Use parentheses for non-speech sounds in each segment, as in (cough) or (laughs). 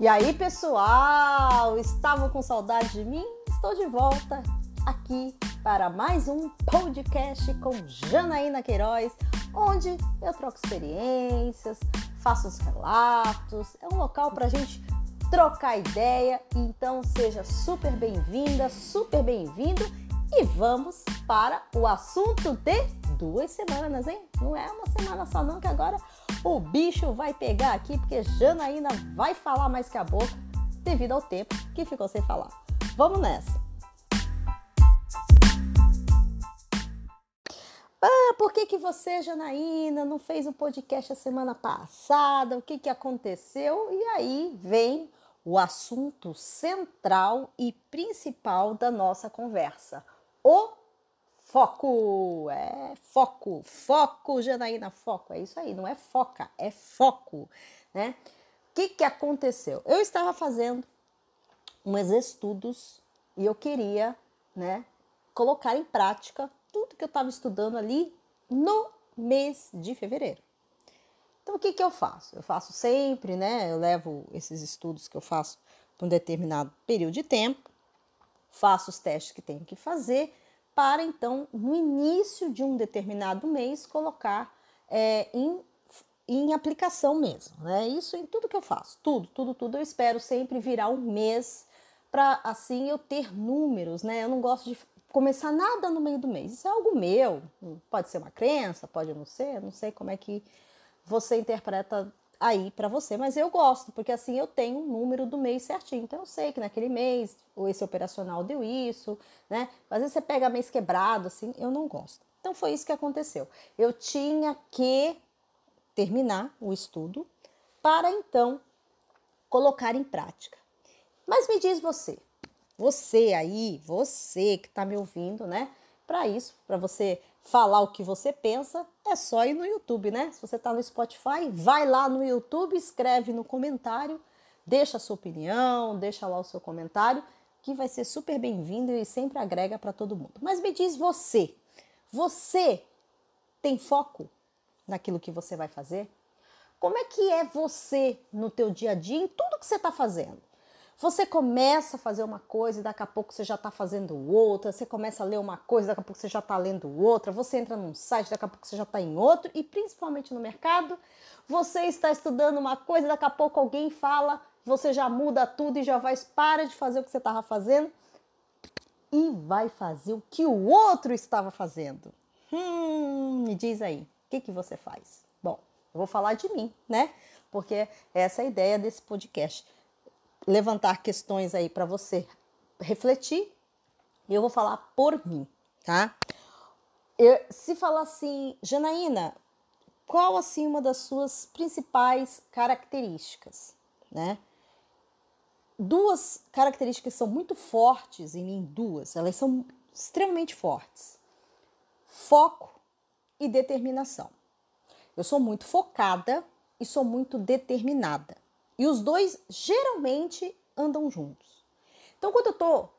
E aí, pessoal, estavam com saudade de mim? Estou de volta aqui para mais um podcast com Janaína Queiroz, onde eu troco experiências, faço os relatos. É um local para a gente trocar ideia. Então, seja super bem-vinda, super bem-vindo e vamos para o assunto de duas semanas, hein? Não é uma semana só, não, que agora o bicho vai pegar aqui, porque Janaína vai falar mais que a boca devido ao tempo que ficou sem falar. Vamos nessa! Ah, por que, que você, Janaína, não fez um podcast a semana passada? O que, que aconteceu? E aí vem o assunto central e principal da nossa conversa: o Foco! É foco, foco, Janaína, foco. É isso aí, não é foca, é foco, né? O que, que aconteceu? Eu estava fazendo uns estudos e eu queria, né, colocar em prática tudo que eu estava estudando ali no mês de fevereiro. Então, o que, que eu faço? Eu faço sempre, né? Eu levo esses estudos que eu faço por um determinado período de tempo, faço os testes que tenho que fazer para então, no início de um determinado mês, colocar é, em, em aplicação mesmo. Né? Isso em tudo que eu faço, tudo, tudo, tudo. Eu espero sempre virar um mês para assim eu ter números, né? Eu não gosto de começar nada no meio do mês. Isso é algo meu, pode ser uma crença, pode não ser, não sei como é que você interpreta aí para você, mas eu gosto, porque assim eu tenho um número do mês certinho. Então eu sei que naquele mês ou esse operacional deu isso, né? Às vezes você pega mês quebrado, assim, eu não gosto. Então foi isso que aconteceu. Eu tinha que terminar o estudo para então colocar em prática. Mas me diz você, você aí, você que está me ouvindo, né? Para isso, para você falar o que você pensa, é só ir no YouTube, né? Se você está no Spotify, vai lá no YouTube, escreve no comentário, deixa a sua opinião, deixa lá o seu comentário, que vai ser super bem-vindo e sempre agrega para todo mundo. Mas me diz você, você tem foco naquilo que você vai fazer? Como é que é você no teu dia a dia em tudo que você está fazendo? Você começa a fazer uma coisa e daqui a pouco você já está fazendo outra, você começa a ler uma coisa, daqui a pouco você já está lendo outra, você entra num site, daqui a pouco você já está em outro, e principalmente no mercado, você está estudando uma coisa, daqui a pouco alguém fala, você já muda tudo e já vai, para de fazer o que você estava fazendo e vai fazer o que o outro estava fazendo. Hum, me diz aí, o que, que você faz? Bom, eu vou falar de mim, né? Porque essa é a ideia desse podcast levantar questões aí para você refletir. E eu vou falar por mim, tá? Eu, se falar assim, Janaína, qual assim uma das suas principais características, né? Duas características são muito fortes em mim, duas, elas são extremamente fortes. Foco e determinação. Eu sou muito focada e sou muito determinada. E os dois geralmente andam juntos. Então, quando eu estou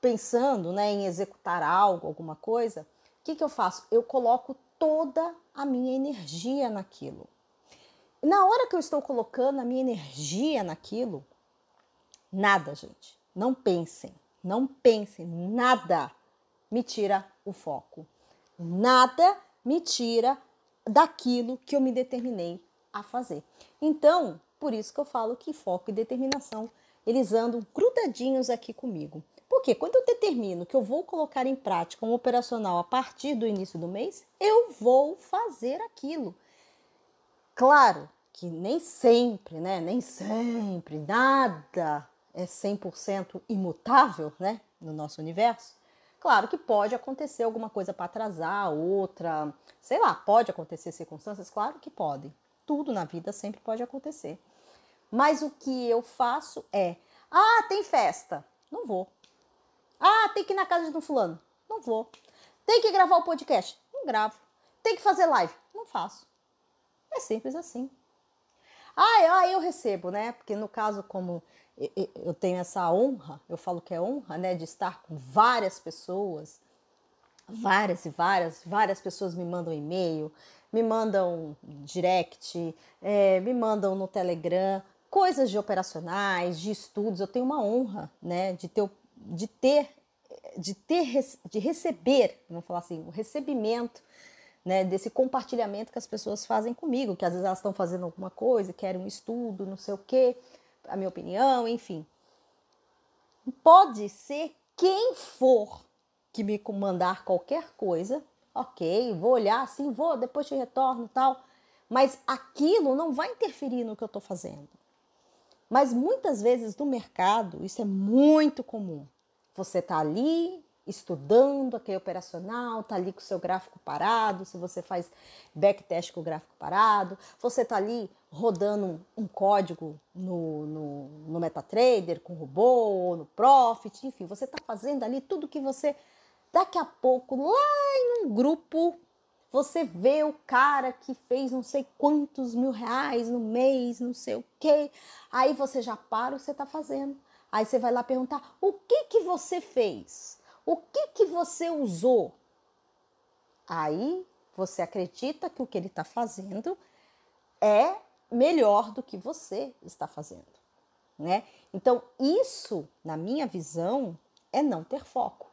pensando né, em executar algo, alguma coisa, o que, que eu faço? Eu coloco toda a minha energia naquilo. Na hora que eu estou colocando a minha energia naquilo, nada, gente. Não pensem, não pensem, nada me tira o foco. Nada me tira daquilo que eu me determinei a fazer. Então, por isso que eu falo que foco e determinação, eles andam grudadinhos aqui comigo. Porque quando eu determino que eu vou colocar em prática um operacional a partir do início do mês, eu vou fazer aquilo. Claro que nem sempre, né? Nem sempre, nada é 100% imutável, né? No nosso universo. Claro que pode acontecer alguma coisa para atrasar, outra, sei lá, pode acontecer circunstâncias, claro que podem. Tudo na vida sempre pode acontecer. Mas o que eu faço é: ah, tem festa, não vou. Ah, tem que ir na casa de um fulano, não vou. Tem que gravar o podcast, não gravo. Tem que fazer live, não faço. É simples assim. Ah, eu recebo, né? Porque no caso, como eu tenho essa honra, eu falo que é honra, né, de estar com várias pessoas, várias e várias, várias pessoas me mandam e-mail, me mandam direct, é, me mandam no Telegram, coisas de operacionais, de estudos, eu tenho uma honra, né, de ter, de ter, de ter, de receber, vamos falar assim, o recebimento, né, desse compartilhamento que as pessoas fazem comigo, que às vezes elas estão fazendo alguma coisa, querem um estudo, não sei o quê, a minha opinião, enfim. Pode ser quem for que me mandar qualquer coisa, ok, vou olhar assim, vou, depois te retorno tal, mas aquilo não vai interferir no que eu estou fazendo. Mas muitas vezes no mercado isso é muito comum. Você está ali estudando aquele operacional, está ali com o seu gráfico parado, se você faz backtest com o gráfico parado, você está ali rodando um, código no, no, no, MetaTrader com robô, no Profit, enfim, você está fazendo ali tudo que você, daqui a pouco, lá em um grupo você vê o cara que fez não sei quantos mil reais no mês, não sei o quê. Aí você já para o que você está fazendo. Aí você vai lá perguntar: o que que você fez? O que que você usou? Aí você acredita que o que ele está fazendo é melhor do que você está fazendo, né? Então isso, na minha visão, é não ter foco.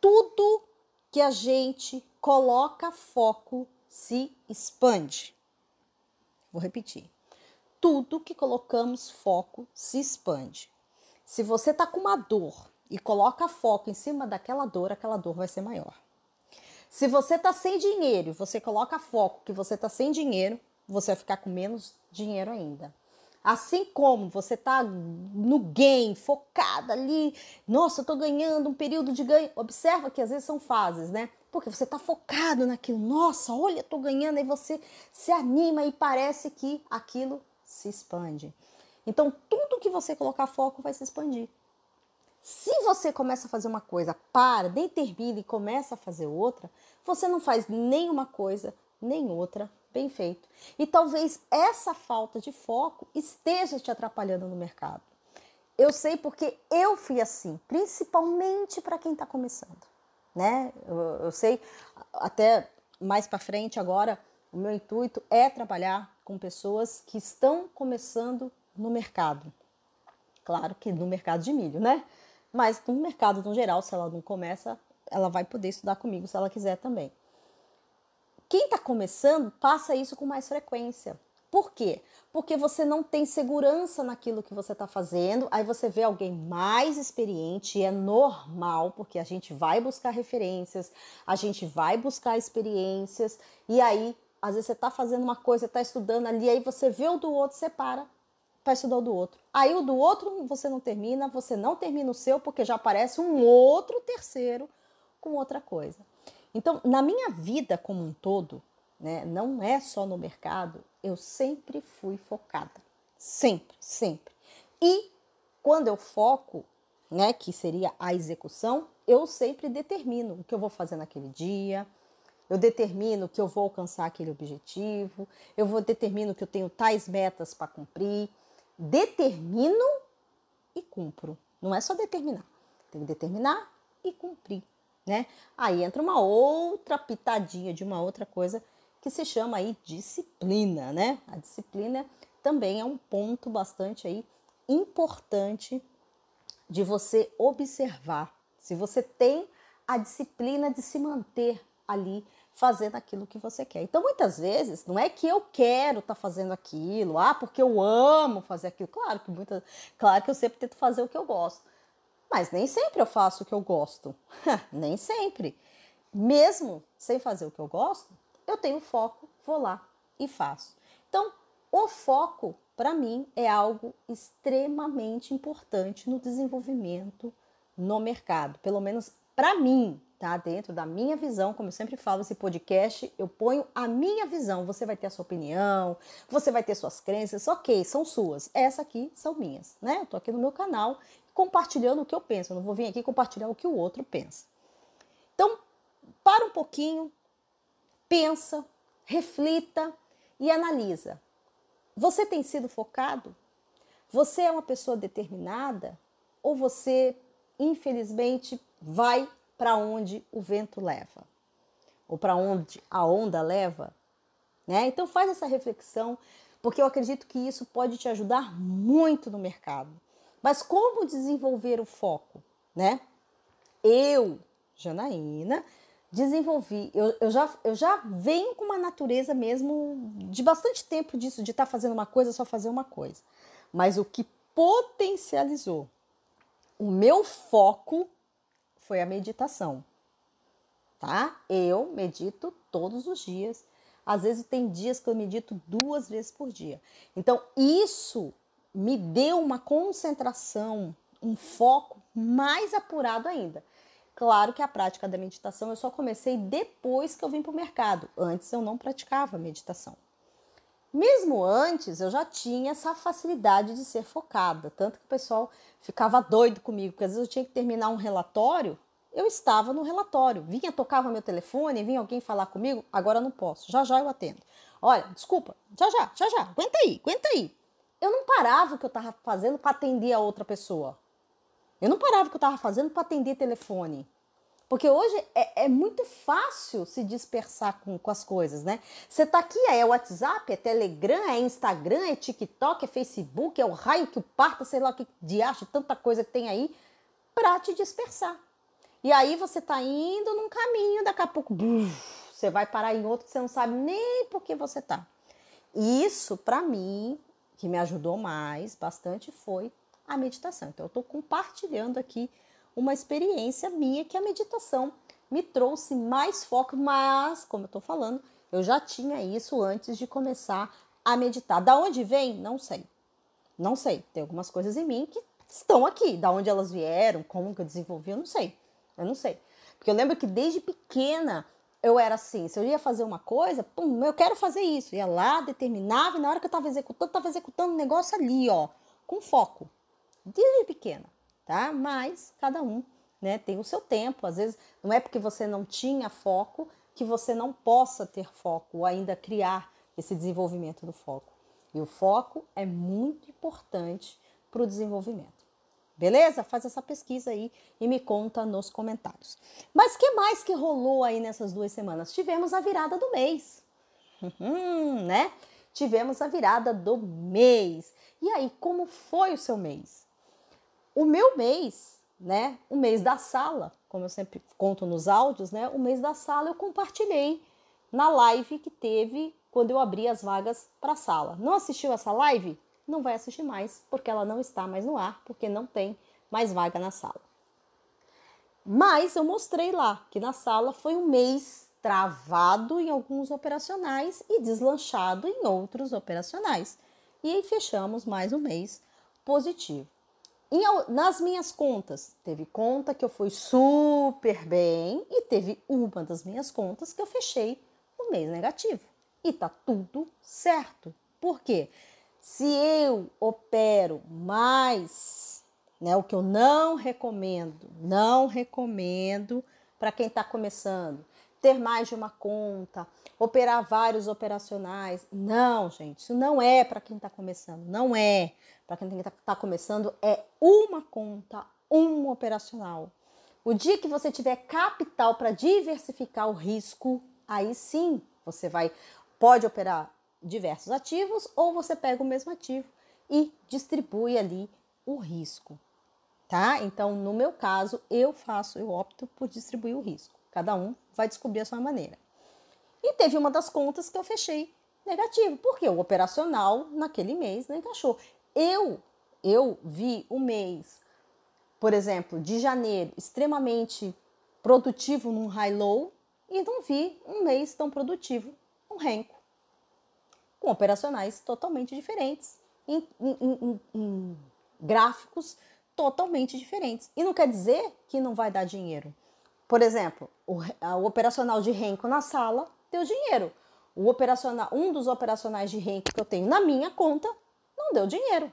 Tudo que a gente coloca foco se expande. Vou repetir. Tudo que colocamos foco se expande. Se você tá com uma dor e coloca foco em cima daquela dor, aquela dor vai ser maior. Se você tá sem dinheiro e você coloca foco que você tá sem dinheiro, você vai ficar com menos dinheiro ainda. Assim como você tá no game, focada ali, nossa, eu tô ganhando um período de ganho. Observa que às vezes são fases, né? Porque você tá focado naquilo, nossa, olha, tô ganhando, aí você se anima e parece que aquilo se expande. Então, tudo que você colocar foco vai se expandir. Se você começa a fazer uma coisa, para, nem termina e começa a fazer outra, você não faz nenhuma coisa, nem outra bem feito. E talvez essa falta de foco esteja te atrapalhando no mercado. Eu sei porque eu fui assim, principalmente para quem está começando, né? Eu, eu sei até mais para frente agora o meu intuito é trabalhar com pessoas que estão começando no mercado. Claro que no mercado de milho, né? Mas no mercado no geral, se ela não começa, ela vai poder estudar comigo se ela quiser também. Quem está começando passa isso com mais frequência. Por quê? Porque você não tem segurança naquilo que você está fazendo, aí você vê alguém mais experiente, e é normal, porque a gente vai buscar referências, a gente vai buscar experiências, e aí, às vezes você está fazendo uma coisa, está estudando ali, aí você vê o do outro, você para para estudar o do outro. Aí o do outro você não termina, você não termina o seu, porque já aparece um outro terceiro com outra coisa. Então, na minha vida como um todo, né, não é só no mercado, eu sempre fui focada. Sempre, sempre. E quando eu foco, né, que seria a execução, eu sempre determino o que eu vou fazer naquele dia, eu determino que eu vou alcançar aquele objetivo, eu vou determino que eu tenho tais metas para cumprir, determino e cumpro. Não é só determinar, tem que determinar e cumprir né? Aí entra uma outra pitadinha de uma outra coisa que se chama aí disciplina, né? A disciplina também é um ponto bastante aí importante de você observar. Se você tem a disciplina de se manter ali fazendo aquilo que você quer. Então, muitas vezes, não é que eu quero estar tá fazendo aquilo, ah, porque eu amo fazer aquilo. Claro que muita, claro que eu sempre tento fazer o que eu gosto. Mas nem sempre eu faço o que eu gosto. (laughs) nem sempre. Mesmo sem fazer o que eu gosto, eu tenho foco, vou lá e faço. Então, o foco, para mim, é algo extremamente importante no desenvolvimento no mercado. Pelo menos para mim, tá? Dentro da minha visão, como eu sempre falo, esse podcast, eu ponho a minha visão. Você vai ter a sua opinião, você vai ter suas crenças, ok, são suas. Essa aqui são minhas, né? Eu tô aqui no meu canal compartilhando o que eu penso. Eu não vou vir aqui compartilhar o que o outro pensa. Então, para um pouquinho, pensa, reflita e analisa. Você tem sido focado? Você é uma pessoa determinada? Ou você, infelizmente, vai para onde o vento leva? Ou para onde a onda leva? Né? Então faz essa reflexão, porque eu acredito que isso pode te ajudar muito no mercado. Mas como desenvolver o foco, né? Eu, Janaína, desenvolvi, eu, eu, já, eu já venho com uma natureza mesmo de bastante tempo disso, de estar tá fazendo uma coisa, só fazer uma coisa. Mas o que potencializou o meu foco foi a meditação, tá? Eu medito todos os dias. Às vezes tem dias que eu medito duas vezes por dia. Então, isso me deu uma concentração, um foco mais apurado ainda. Claro que a prática da meditação eu só comecei depois que eu vim para o mercado. Antes eu não praticava meditação. Mesmo antes, eu já tinha essa facilidade de ser focada, tanto que o pessoal ficava doido comigo, porque às vezes eu tinha que terminar um relatório, eu estava no relatório, vinha, tocava meu telefone, vinha alguém falar comigo, agora não posso, já já eu atendo. Olha, desculpa, já já, já já, aguenta aí, aguenta aí. Eu não parava o que eu estava fazendo para atender a outra pessoa. Eu não parava o que eu estava fazendo para atender telefone. Porque hoje é, é, muito fácil se dispersar com, com as coisas, né? Você tá aqui, é WhatsApp, é Telegram, é Instagram, é TikTok, é Facebook, é o raio que o parta, sei lá o que de acho, tanta coisa que tem aí, para te dispersar. E aí você tá indo num caminho, daqui a pouco buf, você vai parar em outro que você não sabe nem por que você tá. Isso, para mim, que me ajudou mais, bastante, foi a meditação. Então, eu estou compartilhando aqui uma experiência minha que a meditação me trouxe mais foco, mas, como eu estou falando, eu já tinha isso antes de começar a meditar. Da onde vem? Não sei. Não sei. Tem algumas coisas em mim que estão aqui. Da onde elas vieram, como que eu desenvolvi, eu não sei. Eu não sei. Porque eu lembro que desde pequena eu era assim, se eu ia fazer uma coisa, pum, eu quero fazer isso. Ia lá, determinava, e na hora que eu estava executando, estava executando o negócio ali, ó, com foco desde pequena, tá? Mas cada um, né, tem o seu tempo. Às vezes não é porque você não tinha foco que você não possa ter foco ou ainda criar esse desenvolvimento do foco. E o foco é muito importante para o desenvolvimento. Beleza? Faz essa pesquisa aí e me conta nos comentários. Mas que mais que rolou aí nessas duas semanas? Tivemos a virada do mês, uhum, né? Tivemos a virada do mês. E aí, como foi o seu mês? O meu mês, né? O mês da sala, como eu sempre conto nos áudios, né? O mês da sala eu compartilhei na live que teve quando eu abri as vagas para a sala. Não assistiu essa live? Não vai assistir mais, porque ela não está mais no ar, porque não tem mais vaga na sala. Mas eu mostrei lá que na sala foi um mês travado em alguns operacionais e deslanchado em outros operacionais. E aí fechamos mais um mês positivo. Em, nas minhas contas, teve conta que eu fui super bem e teve uma das minhas contas que eu fechei o mês negativo. E tá tudo certo. Por quê? Se eu opero mais, né, o que eu não recomendo, não recomendo para quem está começando, ter mais de uma conta, operar vários operacionais. Não, gente, isso não é para quem está começando, não é para quem está tá começando, é uma conta, um operacional. O dia que você tiver capital para diversificar o risco, aí sim você vai pode operar diversos ativos ou você pega o mesmo ativo e distribui ali o risco, tá? Então, no meu caso, eu faço, eu opto por distribuir o risco. Cada um vai descobrir a sua maneira. E teve uma das contas que eu fechei negativo, porque o operacional naquele mês não encaixou. Eu, eu vi o mês, por exemplo, de janeiro, extremamente produtivo num high-low e não vi um mês tão produtivo, um renco, com operacionais totalmente diferentes, em, em, em, em gráficos totalmente diferentes. E não quer dizer que não vai dar dinheiro. Por exemplo, o, o operacional de renco na sala deu dinheiro. O operacional, um dos operacionais de renco que eu tenho na minha conta não deu dinheiro.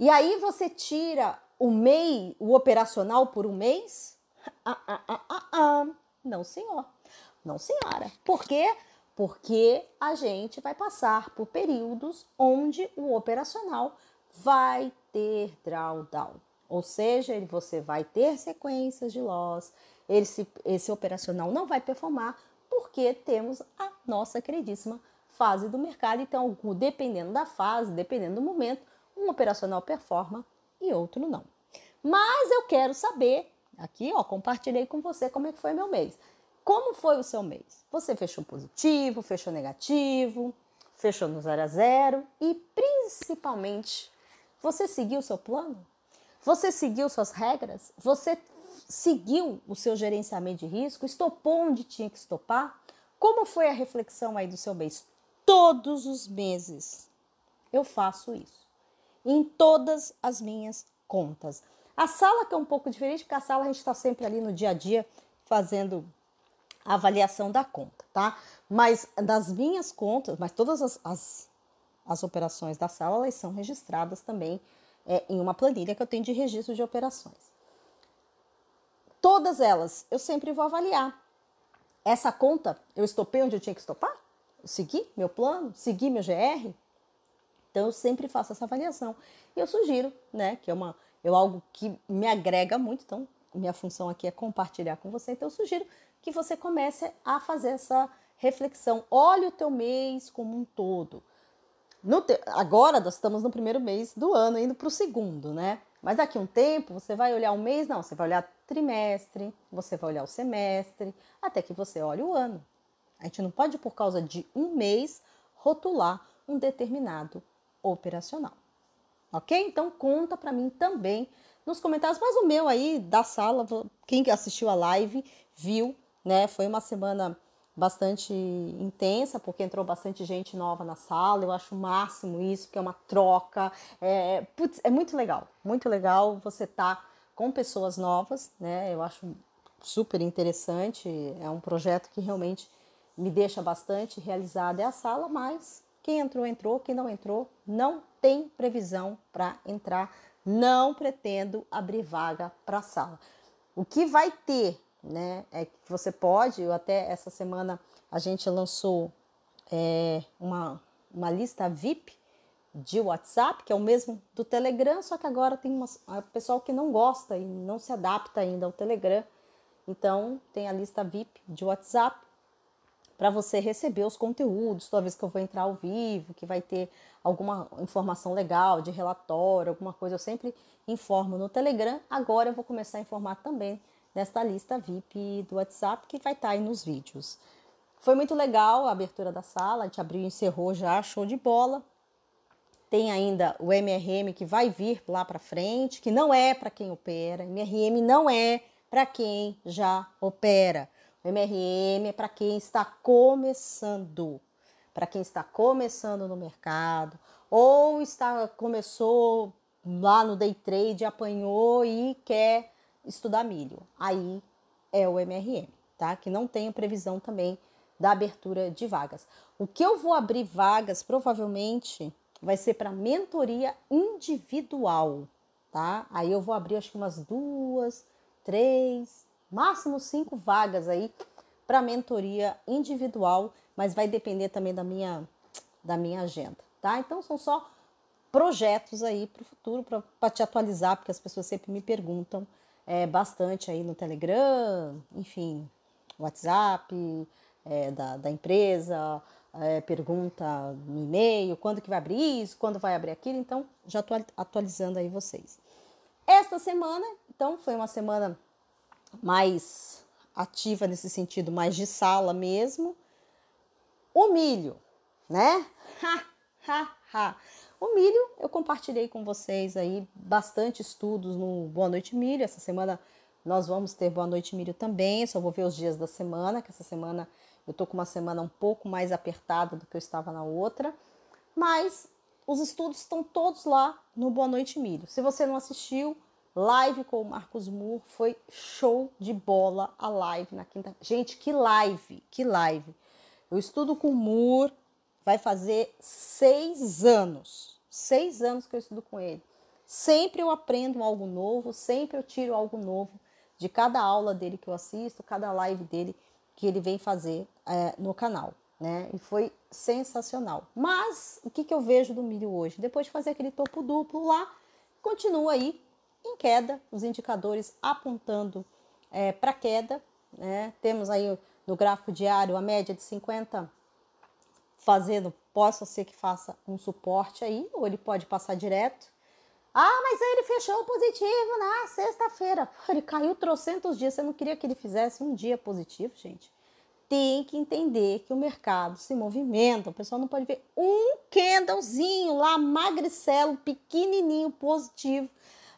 E aí você tira o MEI, o operacional por um mês? Ah, ah, ah, ah, ah. Não, senhor. Não, senhora. Por quê? Porque a gente vai passar por períodos onde o operacional vai ter drawdown. Ou seja, você vai ter sequências de loss, esse, esse operacional não vai performar porque temos a nossa queridíssima fase do mercado. Então, dependendo da fase, dependendo do momento, um operacional performa e outro não. Mas eu quero saber, aqui ó, compartilhei com você como é que foi meu mês. Como foi o seu mês? Você fechou positivo, fechou negativo, fechou no zero a zero e principalmente você seguiu o seu plano? Você seguiu suas regras? Você seguiu o seu gerenciamento de risco? Estopou onde tinha que estopar? Como foi a reflexão aí do seu mês? Todos os meses eu faço isso. Em todas as minhas contas. A sala que é um pouco diferente, porque a sala a gente está sempre ali no dia a dia fazendo a avaliação da conta, tá? Mas das minhas contas, mas todas as, as, as operações da sala, elas são registradas também é, em uma planilha que eu tenho de registro de operações. Todas elas eu sempre vou avaliar. Essa conta, eu estopei onde eu tinha que estopar? Eu segui meu plano? Segui meu GR? Então eu sempre faço essa avaliação. E eu sugiro, né, que é uma é algo que me agrega muito, então minha função aqui é compartilhar com você, então eu sugiro que você comece a fazer essa reflexão. Olhe o teu mês como um todo. Te... Agora nós estamos no primeiro mês do ano, indo para o segundo, né? Mas daqui um tempo você vai olhar um mês, não, você vai olhar trimestre, você vai olhar o semestre, até que você olhe o ano. A gente não pode, por causa de um mês, rotular um determinado operacional. Ok? Então conta para mim também nos comentários. Mas o meu aí da sala, quem assistiu a live viu, né? Foi uma semana bastante intensa, porque entrou bastante gente nova na sala. Eu acho o máximo isso, porque é uma troca. É, putz, é muito legal, muito legal você estar tá com pessoas novas, né? Eu acho super interessante. É um projeto que realmente me deixa bastante realizada. É a sala, mas quem entrou, entrou. Quem não entrou, não tem previsão para entrar. Não pretendo abrir vaga para a sala. O que vai ter né? É que você pode, até essa semana a gente lançou é, uma, uma lista VIP de WhatsApp, que é o mesmo do Telegram, só que agora tem uma, pessoal que não gosta e não se adapta ainda ao Telegram. Então, tem a lista VIP de WhatsApp para você receber os conteúdos toda vez que eu vou entrar ao vivo, que vai ter alguma informação legal de relatório, alguma coisa, eu sempre informo no Telegram. Agora eu vou começar a informar também nesta lista VIP do WhatsApp que vai estar tá aí nos vídeos. Foi muito legal a abertura da sala, a gente abriu e encerrou já, show de bola. Tem ainda o MRM que vai vir lá para frente, que não é para quem opera. MRM não é para quem já opera. O MRM é para quem está começando, para quem está começando no mercado ou está começou lá no day trade, apanhou e quer estudar milho. Aí é o MRM, tá? Que não tenho previsão também da abertura de vagas. O que eu vou abrir vagas provavelmente vai ser para mentoria individual, tá? Aí eu vou abrir acho que umas duas, três, máximo cinco vagas aí para mentoria individual, mas vai depender também da minha da minha agenda, tá? Então são só projetos aí para o futuro para te atualizar, porque as pessoas sempre me perguntam é, bastante aí no Telegram, enfim, WhatsApp é, da, da empresa, é, pergunta no e-mail, quando que vai abrir isso, quando vai abrir aquilo, então já estou atualizando aí vocês. Esta semana, então, foi uma semana mais ativa nesse sentido, mais de sala mesmo. O milho, né? Ha, ha, ha. O milho, eu compartilhei com vocês aí bastante estudos no Boa Noite Milho. Essa semana nós vamos ter Boa Noite Milho também. Só vou ver os dias da semana, que essa semana eu tô com uma semana um pouco mais apertada do que eu estava na outra. Mas os estudos estão todos lá no Boa Noite Milho. Se você não assistiu, live com o Marcos Moore foi show de bola a live na quinta. Gente, que live, que live. Eu estudo com o Moore vai fazer seis anos. Seis anos que eu estudo com ele. Sempre eu aprendo algo novo, sempre eu tiro algo novo de cada aula dele que eu assisto, cada live dele que ele vem fazer é, no canal. Né? E foi sensacional. Mas o que, que eu vejo do milho hoje? Depois de fazer aquele topo duplo lá, continua aí em queda, os indicadores apontando é, para queda. Né? Temos aí no gráfico diário a média de 50 fazendo, possa ser que faça um suporte aí, ou ele pode passar direto. Ah, mas ele fechou positivo na sexta-feira. Ele caiu trocentos dias. Você não queria que ele fizesse um dia positivo, gente? Tem que entender que o mercado se movimenta. O pessoal não pode ver um candlezinho lá, magricelo, pequenininho, positivo.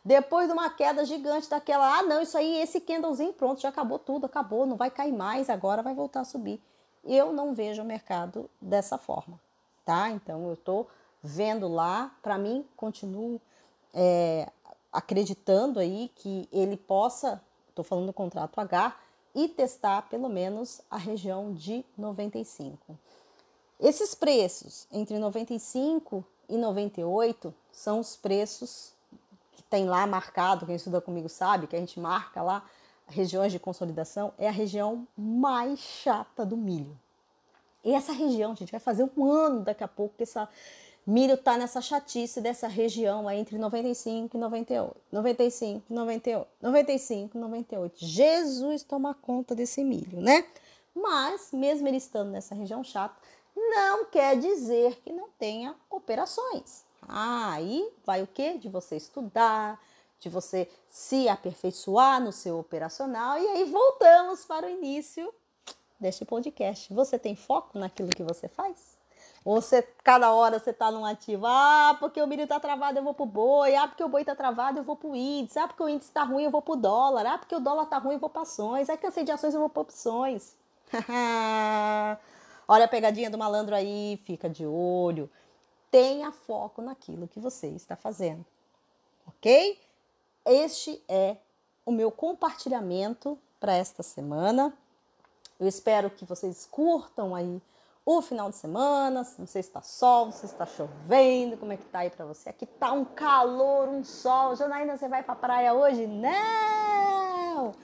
Depois de uma queda gigante daquela, ah, não, isso aí, esse candlezinho, pronto, já acabou tudo, acabou, não vai cair mais, agora vai voltar a subir. Eu não vejo o mercado dessa forma, tá? Então eu tô vendo lá, para mim, continuo é, acreditando aí que ele possa, estou falando do contrato H, e testar pelo menos a região de 95. Esses preços entre 95 e 98 são os preços que tem lá marcado, quem estuda comigo sabe, que a gente marca lá regiões de consolidação, é a região mais chata do milho. E essa região, gente, vai fazer um ano daqui a pouco que essa Milho está nessa chatice dessa região aí entre 95 e 98. 95, 98, 95, 98. Jesus toma conta desse milho, né? Mas, mesmo ele estando nessa região chata, não quer dizer que não tenha operações. Ah, aí vai o quê? De você estudar, de você se aperfeiçoar no seu operacional. E aí voltamos para o início deste podcast. Você tem foco naquilo que você faz? Ou você, cada hora você tá num ativo. Ah, porque o milho tá travado, eu vou pro boi. Ah, porque o boi tá travado, eu vou pro índice. Ah, porque o índice tá ruim, eu vou pro dólar. Ah, porque o dólar tá ruim, eu vou pra ações. Ah, cansei de ações, eu vou pra opções. (laughs) Olha a pegadinha do malandro aí, fica de olho. Tenha foco naquilo que você está fazendo. Ok? Este é o meu compartilhamento para esta semana. Eu espero que vocês curtam aí o final de semana, se está sol, se está chovendo, como é que tá aí para você? Aqui tá um calor, um sol. Janaína, você vai para praia hoje? Não!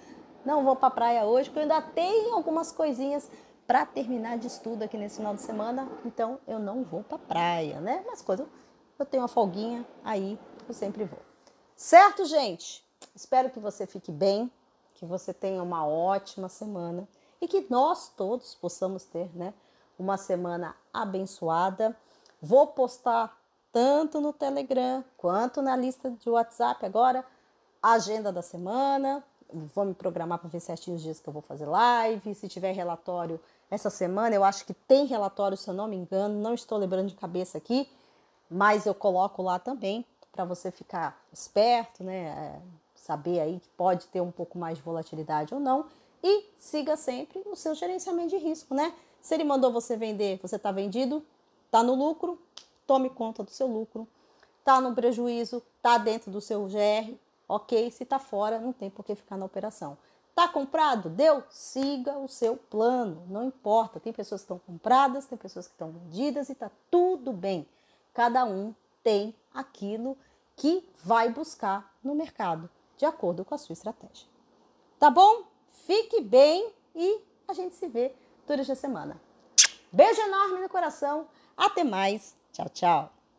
Não vou para praia hoje, porque eu ainda tenho algumas coisinhas para terminar de estudo aqui nesse final de semana, então eu não vou para praia, né? Mas quando eu tenho uma folguinha, aí eu sempre vou. Certo, gente? Espero que você fique bem, que você tenha uma ótima semana e que nós todos possamos ter, né? uma semana abençoada. Vou postar tanto no Telegram quanto na lista de WhatsApp agora a agenda da semana. Vou me programar para ver certinho os dias que eu vou fazer live. Se tiver relatório essa semana, eu acho que tem relatório, se eu não me engano, não estou lembrando de cabeça aqui, mas eu coloco lá também para você ficar esperto, né? É, saber aí que pode ter um pouco mais de volatilidade ou não. E siga sempre o seu gerenciamento de risco, né? Se ele mandou você vender, você está vendido, está no lucro, tome conta do seu lucro. Está no prejuízo, está dentro do seu GR, ok. Se está fora, não tem por que ficar na operação. Está comprado? Deu? Siga o seu plano, não importa. Tem pessoas que estão compradas, tem pessoas que estão vendidas e está tudo bem. Cada um tem aquilo que vai buscar no mercado, de acordo com a sua estratégia. Tá bom? Fique bem e a gente se vê durante a semana. Beijo enorme no coração. Até mais. Tchau, tchau.